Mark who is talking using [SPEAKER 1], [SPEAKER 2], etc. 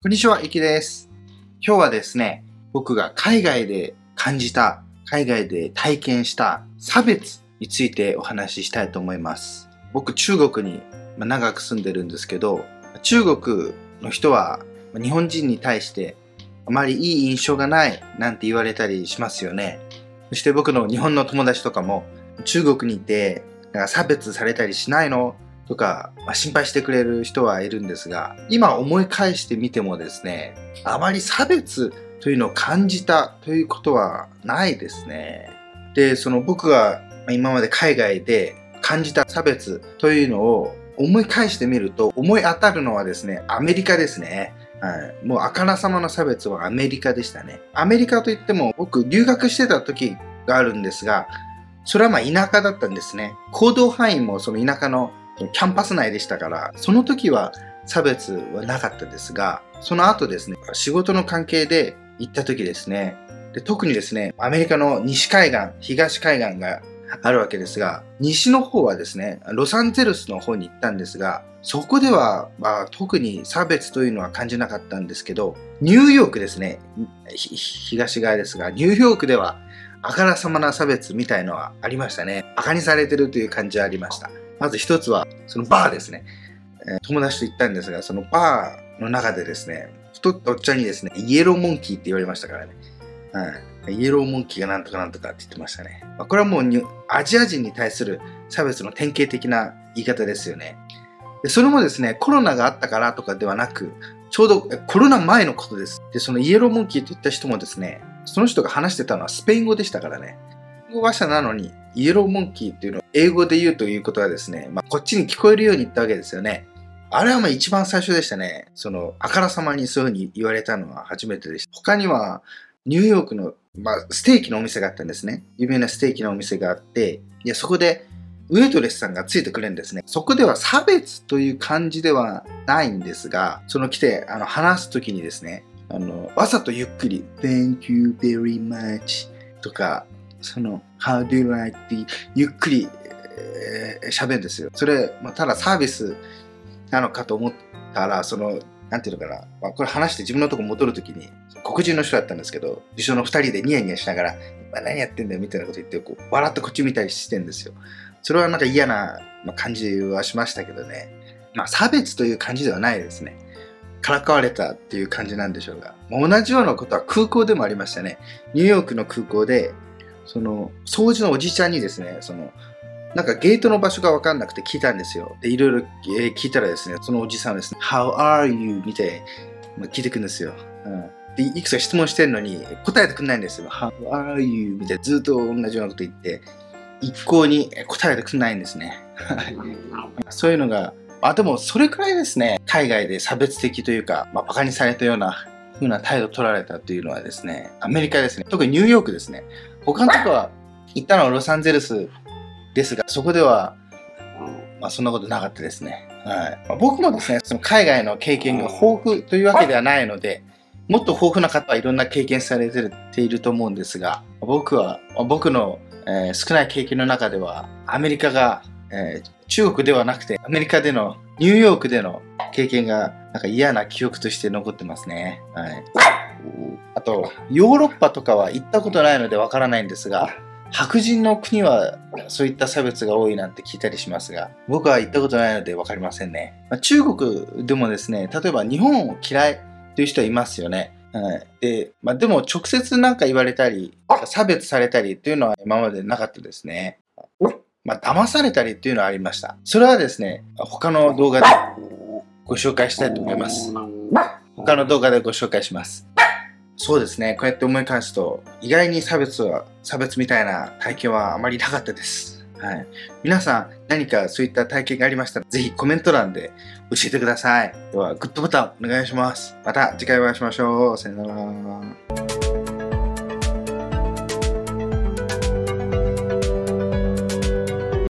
[SPEAKER 1] こんにちは、いきです。今日はですね、僕が海外で感じた、海外で体験した差別についてお話ししたいと思います。僕、中国に長く住んでるんですけど、中国の人は日本人に対してあまりいい印象がないなんて言われたりしますよね。そして僕の日本の友達とかも中国にいて差別されたりしないの？とか、まあ、心配してくれる人はいるんですが、今思い返してみてもですね、あまり差別というのを感じたということはないですね。で、その僕が今まで海外で感じた差別というのを思い返してみると、思い当たるのはですね、アメリカですね。はい、もうあからさまな差別はアメリカでしたね。アメリカといっても僕留学してた時があるんですが、それはまあ田舎だったんですね。行動範囲もその田舎のキャンパス内でしたから、その時は差別はなかったですが、その後ですね、仕事の関係で行った時ですね、で特にですね、アメリカの西海岸、東海岸があるわけですが、西の方はですね、ロサンゼルスの方に行ったんですが、そこでは、まあ、特に差別というのは感じなかったんですけど、ニューヨークですね、東側ですが、ニューヨークではあからさまな差別みたいのはありましたね。馬鹿にされてるという感じはありました。まず一つは、そのバーですね。え、友達と行ったんですが、そのバーの中でですね、太ったおっちゃんにですね、イエローモンキーって言われましたからね。はい、イエローモンキーがなんとかなんとかって言ってましたね。まあ、これはもうアジア人に対する差別の典型的な言い方ですよね。でそれもですね、コロナがあったからとかではなく、ちょうどコロナ前のことです。で、そのイエローモンキーって言った人もですね、その人が話してたのはスペイン語でしたからね。語話者なのに、イエローモンキーっていうのを英語で言うということはですね、まあ、こっちに聞こえるように言ったわけですよね。あれはまあ一番最初でしたね。その、あからさまにそういうふうに言われたのは初めてでした。他には、ニューヨークの、まあ、ステーキのお店があったんですね。有名なステーキのお店があって、いや、そこで、ウェイトレスさんがついてくれるんですね。そこでは差別という感じではないんですが、その来て、あの、話すときにですね、あの、わざとゆっくり、Thank you very much とか、その、How do you like ってゆっくり喋、えー、るんですよ。それ、まあ、ただサービスなのかと思ったら、その、なんていうのかな、まあ、これ話して自分のとこ戻るときに、黒人の人だったんですけど、一緒の二人でニヤニヤしながら、まあ、何やってんだよみたいなこと言って、こう笑ってこっち見たりしてんですよ。それはなんか嫌なまあ感じはしましたけどね。まあ、差別という感じではないですね。からかわれたっていう感じなんでしょうが。同じようなことは空港でもありましたね。ニューヨークの空港で、その、掃除のおじちゃんにですね、その、なんかゲートの場所がわかんなくて聞いたんですよ。で、いろいろ、聞いたらですね、そのおじさんですね、How are you? みたいな聞いてくんですよ。うん、で、いくつか質問してるのに答えてくれないんですよ。How are you? みたいなずっと同じようなこと言って、一向に答えてくれないんですね。そういうのが、あ、でもそれくらいですね、海外で差別的というか、まあ、馬鹿にされたような風な態度を取られたというのはですね、アメリカですね、特にニューヨークですね。他のとこは行ったのはロサンゼルスですが、そこでは、まあ、そんなことなかったですね。はいまあ、僕もですね、その海外の経験が豊富というわけではないので、もっと豊富な方はいろんな経験されていると思うんですが、僕は、僕の、えー、少ない経験の中では、アメリカが、えー、中国ではなくて、アメリカでの、ニューヨークでの経験が、なんか嫌な記憶として残ってますね。はい。と、ヨーロッパとかは行ったことないのでわからないんですが、白人の国はそういった差別が多いなんて聞いたりしますが、僕は行ったことないので分かりませんね。まあ、中国でもですね、例えば日本を嫌いという人はいますよね。はい、で、まあ、でも直接なんか言われたり、差別されたりっていうのは今までなかったですね。まあ、騙されたりっていうのはありました。それはですね、他の動画でご紹介したいと思います。他の動画でご紹介します。そうですね。こうやって思い返すと、意外に差別は、差別みたいな体験はあまりなかったです。はい。皆さん、何かそういった体験がありましたら、是非コメント欄で教えてください。では、グッドボタンお願いします。また次回お会いしましょう。さよなら。